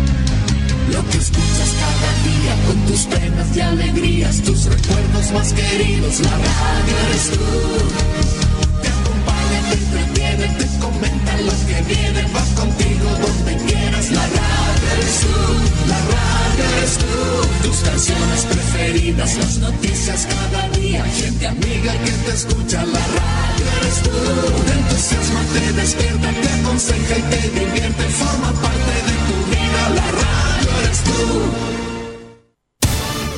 Lo que escuchas cada día con tus penas y alegrías, tus recuerdos más queridos, la radio eres tú. Te acompaña, te entretiene, te comenta lo que viene, va contigo donde quieras, eres tú, la radio eres tú. Tus canciones preferidas, las noticias cada día, gente amiga que te escucha, la radio eres tú. Te entusiasma, te despierta, te aconseja y te divierte, forma parte de tu vida, la radio eres tú.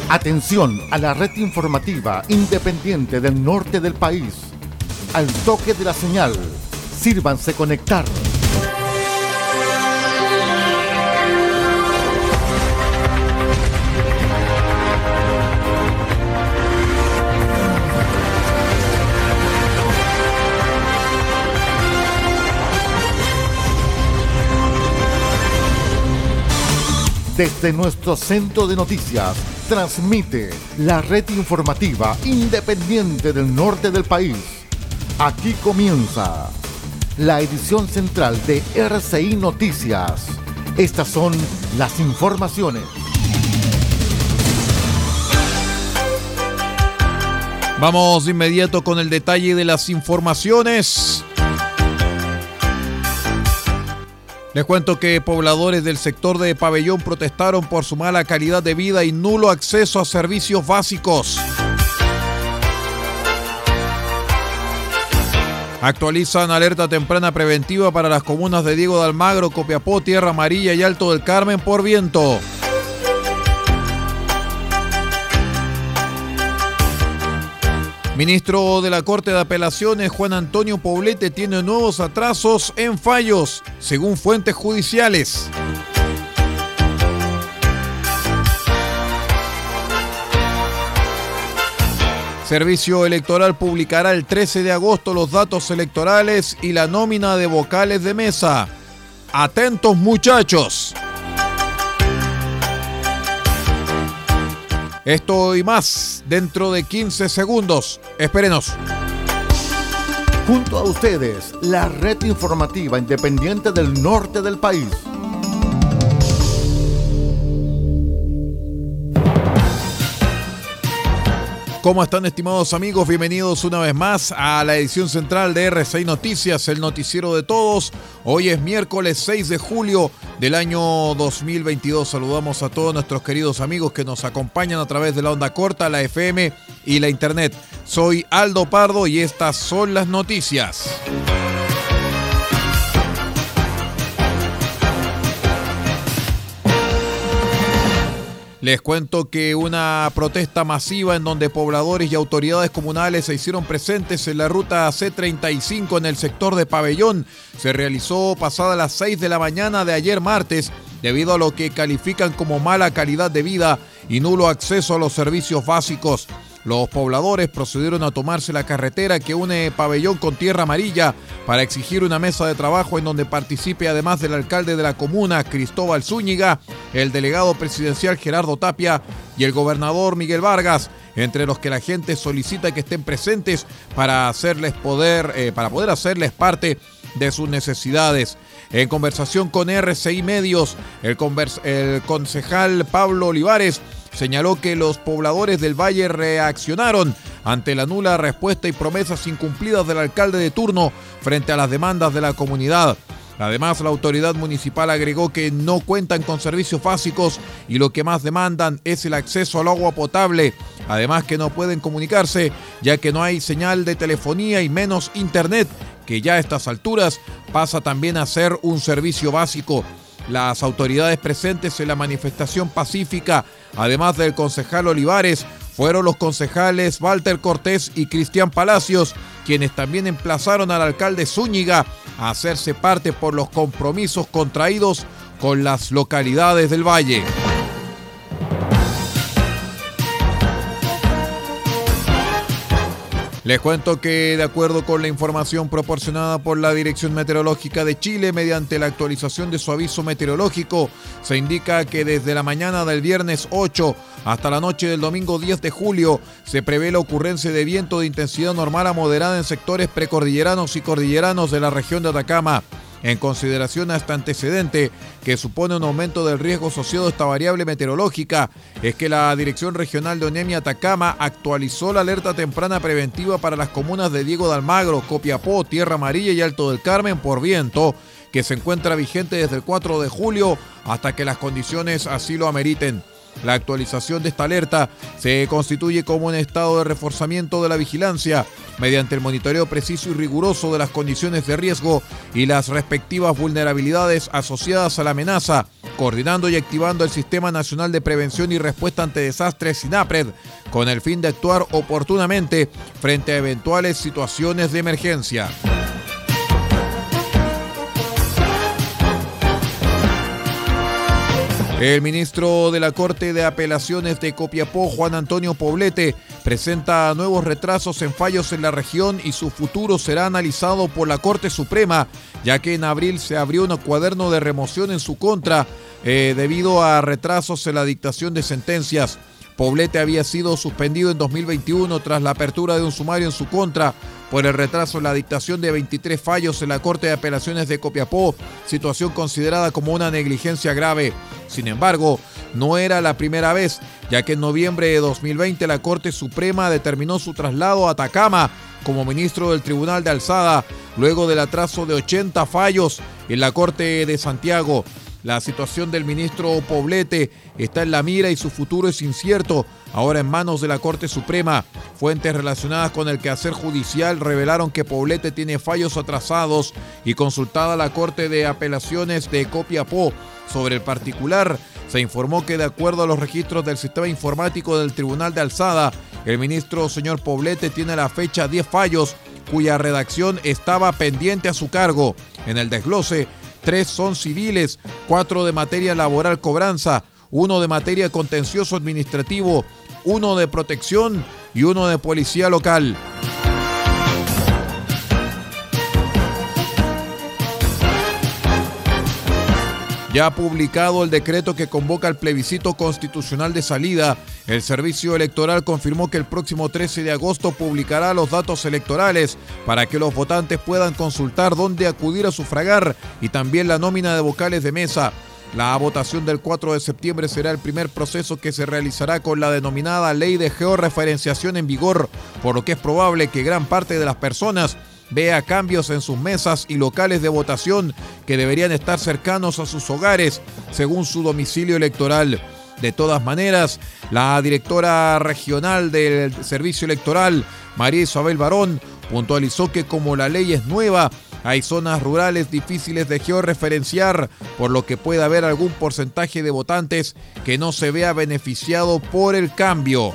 Atención a la red informativa independiente del norte del país. Al toque de la señal, sírvanse conectar. Desde nuestro centro de noticias, transmite la red informativa independiente del norte del país. Aquí comienza la edición central de RCI Noticias. Estas son las informaciones. Vamos de inmediato con el detalle de las informaciones. Les cuento que pobladores del sector de Pabellón protestaron por su mala calidad de vida y nulo acceso a servicios básicos. Actualizan alerta temprana preventiva para las comunas de Diego de Almagro, Copiapó, Tierra Amarilla y Alto del Carmen por viento. Ministro de la Corte de Apelaciones, Juan Antonio Poblete, tiene nuevos atrasos en fallos, según fuentes judiciales. Servicio Electoral publicará el 13 de agosto los datos electorales y la nómina de vocales de mesa. Atentos muchachos. Esto y más dentro de 15 segundos. Espérenos. Junto a ustedes, la red informativa independiente del norte del país. ¿Cómo están estimados amigos? Bienvenidos una vez más a la edición central de R6 Noticias, el noticiero de todos. Hoy es miércoles 6 de julio del año 2022. Saludamos a todos nuestros queridos amigos que nos acompañan a través de la onda corta, la FM y la internet. Soy Aldo Pardo y estas son las noticias. Les cuento que una protesta masiva en donde pobladores y autoridades comunales se hicieron presentes en la ruta C35 en el sector de Pabellón se realizó pasada las 6 de la mañana de ayer martes debido a lo que califican como mala calidad de vida y nulo acceso a los servicios básicos. Los pobladores procedieron a tomarse la carretera que une Pabellón con Tierra Amarilla para exigir una mesa de trabajo en donde participe además del alcalde de la comuna, Cristóbal Zúñiga, el delegado presidencial Gerardo Tapia y el gobernador Miguel Vargas, entre los que la gente solicita que estén presentes para hacerles poder, eh, para poder hacerles parte de sus necesidades. En conversación con RCI Medios, el, el concejal Pablo Olivares señaló que los pobladores del valle reaccionaron ante la nula respuesta y promesas incumplidas del alcalde de turno frente a las demandas de la comunidad. Además, la autoridad municipal agregó que no cuentan con servicios básicos y lo que más demandan es el acceso al agua potable. Además que no pueden comunicarse ya que no hay señal de telefonía y menos internet, que ya a estas alturas pasa también a ser un servicio básico. Las autoridades presentes en la manifestación pacífica, además del concejal Olivares, fueron los concejales Walter Cortés y Cristian Palacios, quienes también emplazaron al alcalde Zúñiga a hacerse parte por los compromisos contraídos con las localidades del valle. Les cuento que de acuerdo con la información proporcionada por la Dirección Meteorológica de Chile mediante la actualización de su aviso meteorológico, se indica que desde la mañana del viernes 8 hasta la noche del domingo 10 de julio se prevé la ocurrencia de viento de intensidad normal a moderada en sectores precordilleranos y cordilleranos de la región de Atacama. En consideración a este antecedente, que supone un aumento del riesgo asociado a esta variable meteorológica, es que la Dirección Regional de ONEMI Atacama actualizó la alerta temprana preventiva para las comunas de Diego de Almagro, Copiapó, Tierra Amarilla y Alto del Carmen por viento, que se encuentra vigente desde el 4 de julio hasta que las condiciones así lo ameriten. La actualización de esta alerta se constituye como un estado de reforzamiento de la vigilancia mediante el monitoreo preciso y riguroso de las condiciones de riesgo y las respectivas vulnerabilidades asociadas a la amenaza, coordinando y activando el Sistema Nacional de Prevención y Respuesta ante Desastres SINAPRED, con el fin de actuar oportunamente frente a eventuales situaciones de emergencia. El ministro de la Corte de Apelaciones de Copiapó, Juan Antonio Poblete, presenta nuevos retrasos en fallos en la región y su futuro será analizado por la Corte Suprema, ya que en abril se abrió un cuaderno de remoción en su contra eh, debido a retrasos en la dictación de sentencias. Poblete había sido suspendido en 2021 tras la apertura de un sumario en su contra por el retraso en la dictación de 23 fallos en la Corte de Apelaciones de Copiapó, situación considerada como una negligencia grave. Sin embargo, no era la primera vez, ya que en noviembre de 2020 la Corte Suprema determinó su traslado a Atacama como ministro del Tribunal de Alzada, luego del atraso de 80 fallos en la Corte de Santiago. La situación del ministro Poblete está en la mira y su futuro es incierto, ahora en manos de la Corte Suprema. Fuentes relacionadas con el quehacer judicial revelaron que Poblete tiene fallos atrasados y consultada la Corte de Apelaciones de Copiapó sobre el particular, se informó que de acuerdo a los registros del sistema informático del Tribunal de Alzada, el ministro señor Poblete tiene a la fecha 10 fallos cuya redacción estaba pendiente a su cargo. En el desglose tres son civiles, cuatro de materia laboral cobranza, uno de materia contencioso administrativo, uno de protección y uno de policía local. Ya ha publicado el decreto que convoca el plebiscito constitucional de salida. El Servicio Electoral confirmó que el próximo 13 de agosto publicará los datos electorales para que los votantes puedan consultar dónde acudir a sufragar y también la nómina de vocales de mesa. La votación del 4 de septiembre será el primer proceso que se realizará con la denominada ley de georreferenciación en vigor, por lo que es probable que gran parte de las personas vea cambios en sus mesas y locales de votación que deberían estar cercanos a sus hogares según su domicilio electoral. De todas maneras, la directora regional del Servicio Electoral, María Isabel Barón, puntualizó que como la ley es nueva, hay zonas rurales difíciles de georreferenciar, por lo que puede haber algún porcentaje de votantes que no se vea beneficiado por el cambio.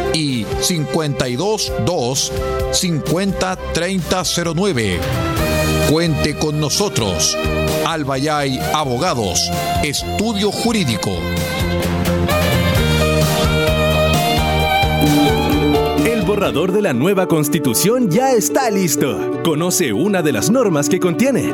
522 50 3009. Cuente con nosotros. Albayay Abogados, Estudio Jurídico. El borrador de la nueva constitución ya está listo. Conoce una de las normas que contiene.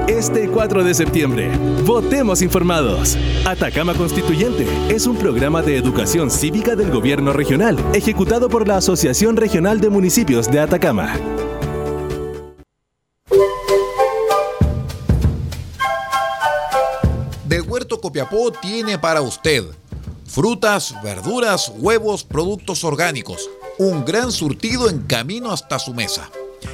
Este 4 de septiembre, votemos informados. Atacama Constituyente es un programa de educación cívica del gobierno regional, ejecutado por la Asociación Regional de Municipios de Atacama. Del Huerto Copiapó tiene para usted frutas, verduras, huevos, productos orgánicos. Un gran surtido en camino hasta su mesa.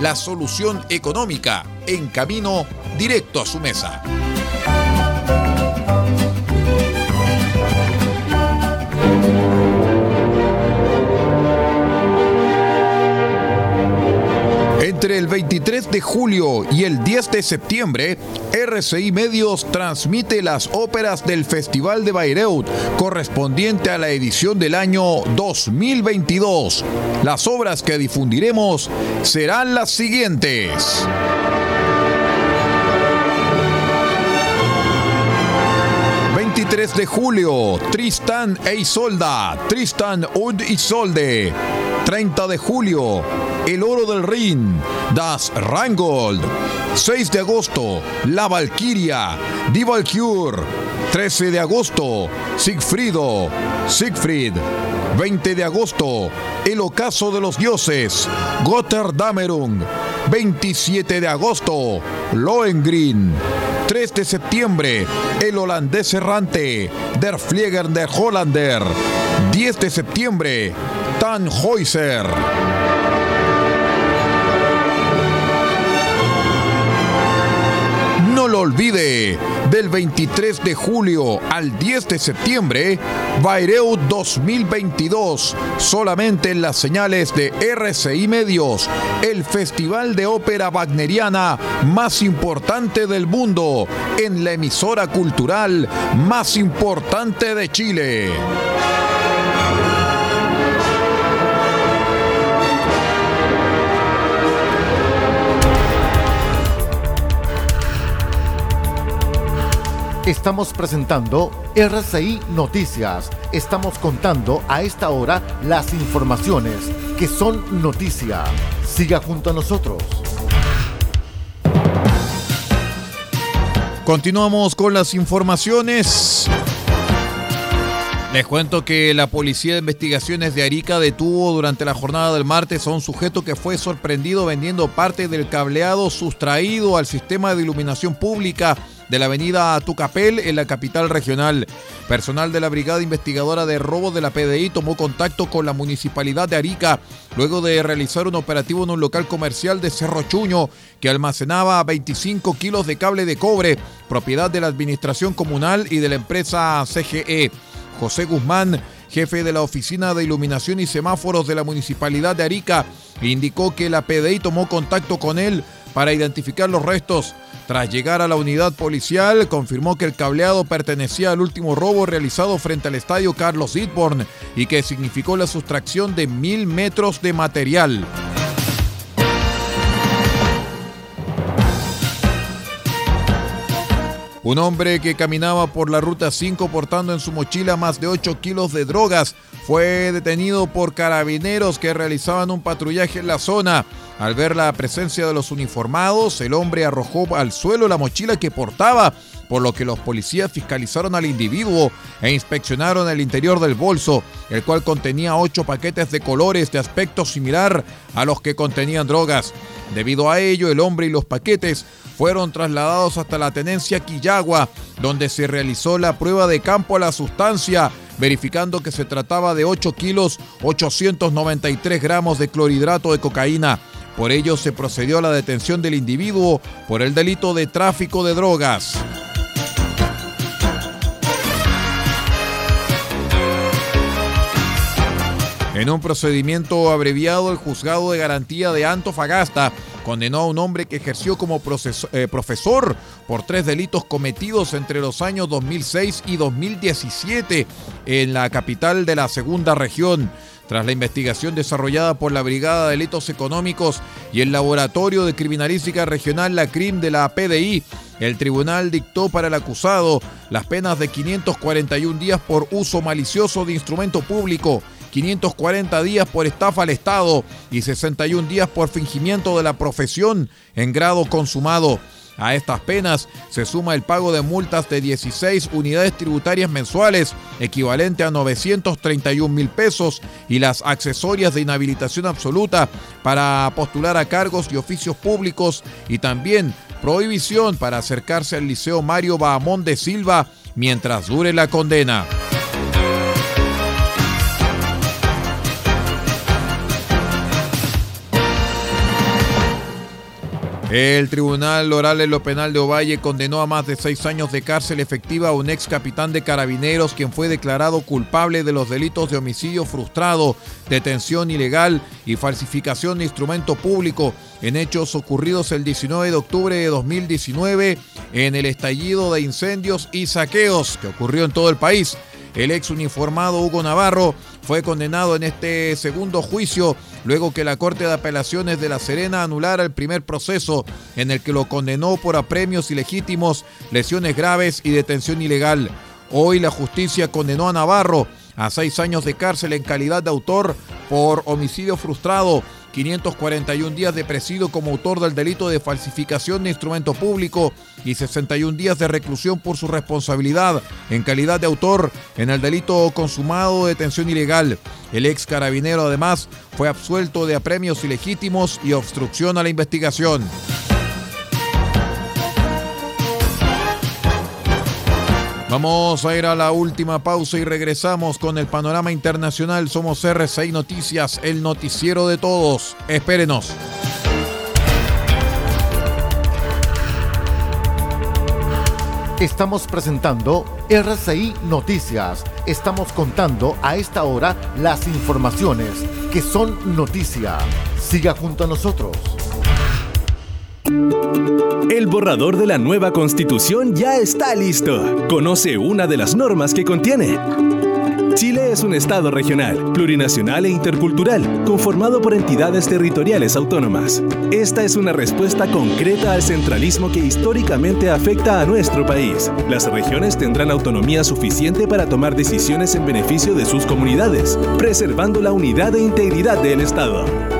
la solución económica en camino directo a su mesa. Entre el 23 de julio y el 10 de septiembre, RCI Medios transmite las óperas del Festival de Bayreuth correspondiente a la edición del año 2022. Las obras que difundiremos serán las siguientes. 23 de julio, Tristan e Isolda, Tristan und Isolde. 30 de julio, El Oro del Rin, Das Rangold. 6 de agosto, La Valquiria, Die Valkyr. 13 de agosto, Siegfriedo, Siegfried. 20 de agosto, El Ocaso de los Dioses, Gotterdammerung. 27 de agosto, Lohengrin. 3 de septiembre, El Holandés Errante, Der Flieger der Hollander. 10 de septiembre, Tannhäuser. No lo olvide, del 23 de julio al 10 de septiembre, Bayreuth 2022, solamente en las señales de RCI Medios, el festival de ópera wagneriana más importante del mundo, en la emisora cultural más importante de Chile. Estamos presentando RCI Noticias. Estamos contando a esta hora las informaciones que son noticia. Siga junto a nosotros. Continuamos con las informaciones. Les cuento que la Policía de Investigaciones de Arica detuvo durante la jornada del martes a un sujeto que fue sorprendido vendiendo parte del cableado sustraído al sistema de iluminación pública de la avenida Tucapel en la capital regional. Personal de la Brigada Investigadora de Robo de la PDI tomó contacto con la Municipalidad de Arica luego de realizar un operativo en un local comercial de Cerro Chuño que almacenaba 25 kilos de cable de cobre, propiedad de la Administración Comunal y de la empresa CGE. José Guzmán, jefe de la Oficina de Iluminación y Semáforos de la Municipalidad de Arica, indicó que la PDI tomó contacto con él para identificar los restos. Tras llegar a la unidad policial, confirmó que el cableado pertenecía al último robo realizado frente al estadio Carlos Ditborn y que significó la sustracción de mil metros de material. Un hombre que caminaba por la ruta 5 portando en su mochila más de 8 kilos de drogas fue detenido por carabineros que realizaban un patrullaje en la zona. Al ver la presencia de los uniformados, el hombre arrojó al suelo la mochila que portaba, por lo que los policías fiscalizaron al individuo e inspeccionaron el interior del bolso, el cual contenía ocho paquetes de colores de aspecto similar a los que contenían drogas. Debido a ello, el hombre y los paquetes fueron trasladados hasta la tenencia Quillagua, donde se realizó la prueba de campo a la sustancia, verificando que se trataba de 8 kilos 893 gramos de clorhidrato de cocaína. Por ello se procedió a la detención del individuo por el delito de tráfico de drogas. En un procedimiento abreviado, el juzgado de garantía de Antofagasta condenó a un hombre que ejerció como eh, profesor por tres delitos cometidos entre los años 2006 y 2017 en la capital de la segunda región. Tras la investigación desarrollada por la Brigada de Delitos Económicos y el Laboratorio de Criminalística Regional, la CRIM de la PDI, el tribunal dictó para el acusado las penas de 541 días por uso malicioso de instrumento público 540 días por estafa al Estado y 61 días por fingimiento de la profesión en grado consumado. A estas penas se suma el pago de multas de 16 unidades tributarias mensuales, equivalente a 931 mil pesos, y las accesorias de inhabilitación absoluta para postular a cargos y oficios públicos, y también prohibición para acercarse al Liceo Mario Bahamón de Silva mientras dure la condena. El Tribunal Oral en lo Penal de Ovalle condenó a más de seis años de cárcel efectiva a un ex capitán de carabineros quien fue declarado culpable de los delitos de homicidio frustrado, detención ilegal y falsificación de instrumento público en hechos ocurridos el 19 de octubre de 2019 en el estallido de incendios y saqueos que ocurrió en todo el país. El ex uniformado Hugo Navarro fue condenado en este segundo juicio luego que la Corte de Apelaciones de La Serena anulara el primer proceso en el que lo condenó por apremios ilegítimos, lesiones graves y detención ilegal. Hoy la justicia condenó a Navarro a seis años de cárcel en calidad de autor por homicidio frustrado 541 días de presidio como autor del delito de falsificación de instrumento público y 61 días de reclusión por su responsabilidad en calidad de autor en el delito consumado de detención ilegal. El ex carabinero además fue absuelto de apremios ilegítimos y obstrucción a la investigación. Vamos a ir a la última pausa y regresamos con el panorama internacional. Somos RCI Noticias, el noticiero de todos. Espérenos. Estamos presentando RCI Noticias. Estamos contando a esta hora las informaciones que son noticia. Siga junto a nosotros. El borrador de la nueva constitución ya está listo. Conoce una de las normas que contiene. Chile es un Estado regional, plurinacional e intercultural, conformado por entidades territoriales autónomas. Esta es una respuesta concreta al centralismo que históricamente afecta a nuestro país. Las regiones tendrán autonomía suficiente para tomar decisiones en beneficio de sus comunidades, preservando la unidad e integridad del Estado.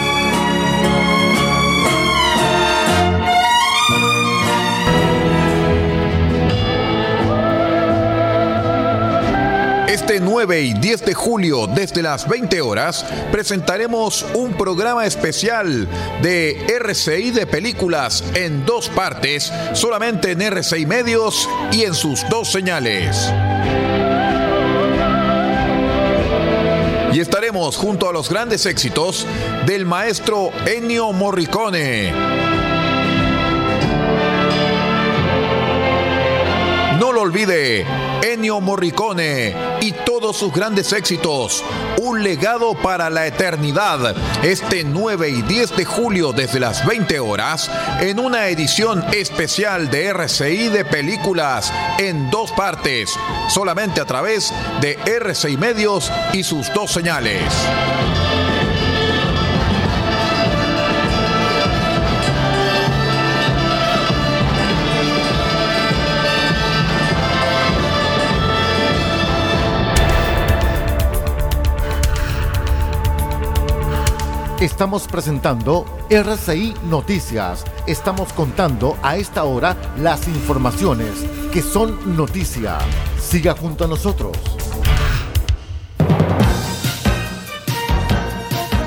Este 9 y 10 de julio, desde las 20 horas, presentaremos un programa especial de RCI de películas en dos partes, solamente en RCI Medios y en sus dos señales. Y estaremos junto a los grandes éxitos del maestro Ennio Morricone. No lo olvide, Ennio Morricone sus grandes éxitos. Un legado para la eternidad. Este 9 y 10 de julio desde las 20 horas en una edición especial de RCI de películas en dos partes, solamente a través de RCI Medios y sus dos señales. Estamos presentando RCI Noticias. Estamos contando a esta hora las informaciones que son noticia. Siga junto a nosotros.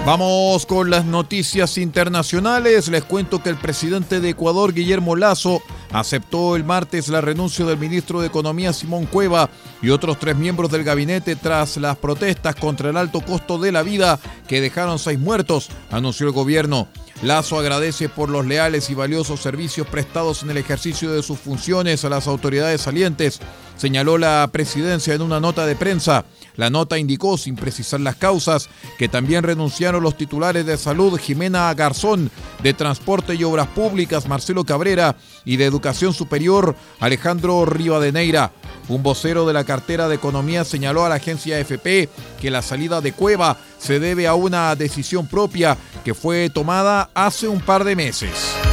Vamos con las noticias internacionales. Les cuento que el presidente de Ecuador, Guillermo Lazo, aceptó el martes la renuncia del ministro de Economía Simón Cueva y otros tres miembros del gabinete tras las protestas contra el alto costo de la vida que dejaron seis muertos, anunció el gobierno. Lazo agradece por los leales y valiosos servicios prestados en el ejercicio de sus funciones a las autoridades salientes, señaló la presidencia en una nota de prensa. La nota indicó, sin precisar las causas, que también renunciaron los titulares de salud Jimena Garzón, de Transporte y Obras Públicas Marcelo Cabrera y de Educación Superior Alejandro Rivadeneira. Un vocero de la cartera de Economía señaló a la agencia AFP que la salida de Cueva se debe a una decisión propia que fue tomada hace un par de meses.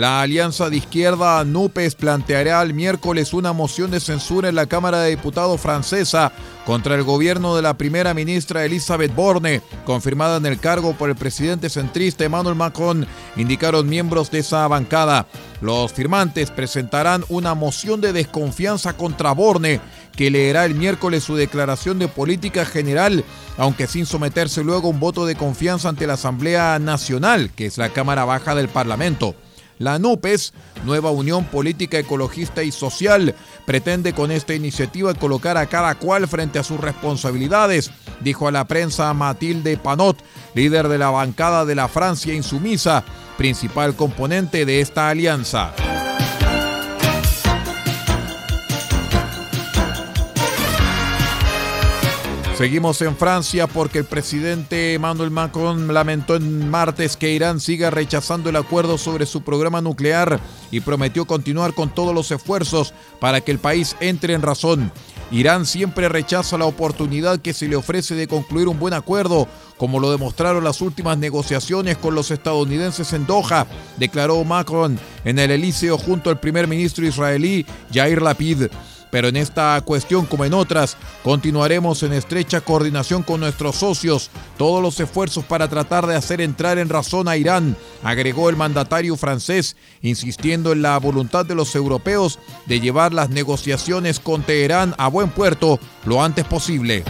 La alianza de izquierda NUPES planteará el miércoles una moción de censura en la Cámara de Diputados francesa contra el gobierno de la primera ministra Elisabeth Borne, confirmada en el cargo por el presidente centrista Emmanuel Macron, indicaron miembros de esa bancada. Los firmantes presentarán una moción de desconfianza contra Borne, que leerá el miércoles su declaración de política general, aunque sin someterse luego a un voto de confianza ante la Asamblea Nacional, que es la Cámara Baja del Parlamento. La NUPES, Nueva Unión Política Ecologista y Social, pretende con esta iniciativa colocar a cada cual frente a sus responsabilidades, dijo a la prensa Matilde Panot, líder de la bancada de la Francia Insumisa, principal componente de esta alianza. Seguimos en Francia porque el presidente Emmanuel Macron lamentó en martes que Irán siga rechazando el acuerdo sobre su programa nuclear y prometió continuar con todos los esfuerzos para que el país entre en razón. Irán siempre rechaza la oportunidad que se le ofrece de concluir un buen acuerdo, como lo demostraron las últimas negociaciones con los estadounidenses en Doha, declaró Macron en el Elíseo junto al primer ministro israelí Yair Lapid. Pero en esta cuestión, como en otras, continuaremos en estrecha coordinación con nuestros socios, todos los esfuerzos para tratar de hacer entrar en razón a Irán, agregó el mandatario francés, insistiendo en la voluntad de los europeos de llevar las negociaciones con Teherán a buen puerto lo antes posible.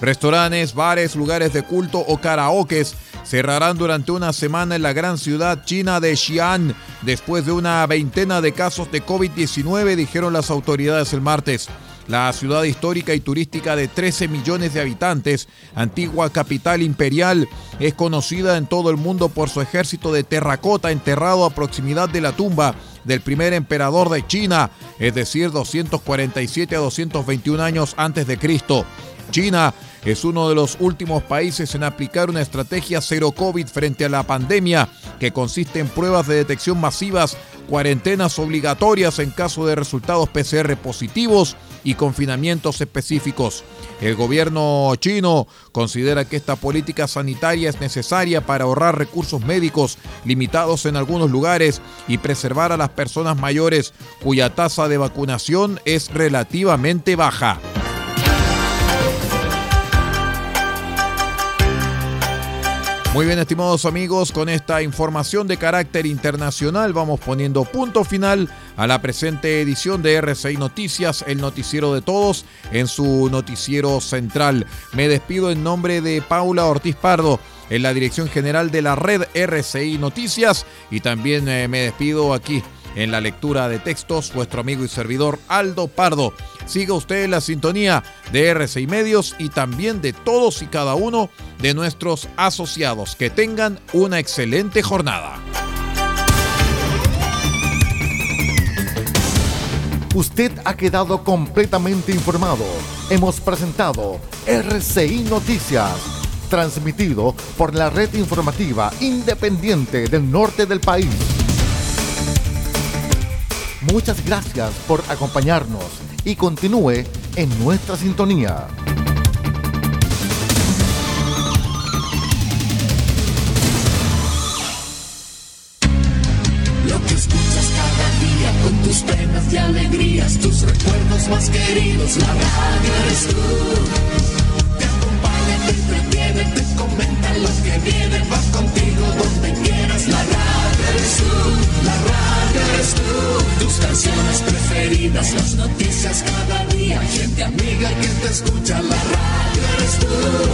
Restaurantes, bares, lugares de culto o karaokes cerrarán durante una semana en la gran ciudad china de Xi'an después de una veintena de casos de COVID-19, dijeron las autoridades el martes. La ciudad histórica y turística de 13 millones de habitantes, antigua capital imperial, es conocida en todo el mundo por su ejército de terracota enterrado a proximidad de la tumba del primer emperador de China, es decir, 247 a 221 años antes de Cristo. China es uno de los últimos países en aplicar una estrategia cero COVID frente a la pandemia, que consiste en pruebas de detección masivas, cuarentenas obligatorias en caso de resultados PCR positivos y confinamientos específicos. El gobierno chino considera que esta política sanitaria es necesaria para ahorrar recursos médicos limitados en algunos lugares y preservar a las personas mayores cuya tasa de vacunación es relativamente baja. Muy bien, estimados amigos, con esta información de carácter internacional vamos poniendo punto final a la presente edición de RCI Noticias, el noticiero de todos, en su noticiero central. Me despido en nombre de Paula Ortiz Pardo en la dirección general de la red RCI Noticias y también eh, me despido aquí en la lectura de textos, vuestro amigo y servidor Aldo Pardo. Siga usted en la sintonía de RCI Medios y también de todos y cada uno de nuestros asociados. Que tengan una excelente jornada. Usted ha quedado completamente informado. Hemos presentado RCI Noticias, transmitido por la red informativa independiente del norte del país. Muchas gracias por acompañarnos y continúe en nuestra sintonía. Lo que escuchas cada día con tus penas y alegrías, tus recuerdos más queridos, la radio eres tú. Te acompaña, te entretiene, te comenta lo que viene, vas contigo donde quieras, la radio eres tú, la radio eres tú, tus canciones preferidas, las noticias cada día, gente amiga que te escucha, la radio eres tú,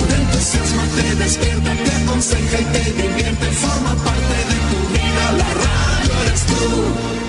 te entusiasma, te despierta, te aconseja y te divierte, forma parte de tu vida, la radio eres tú.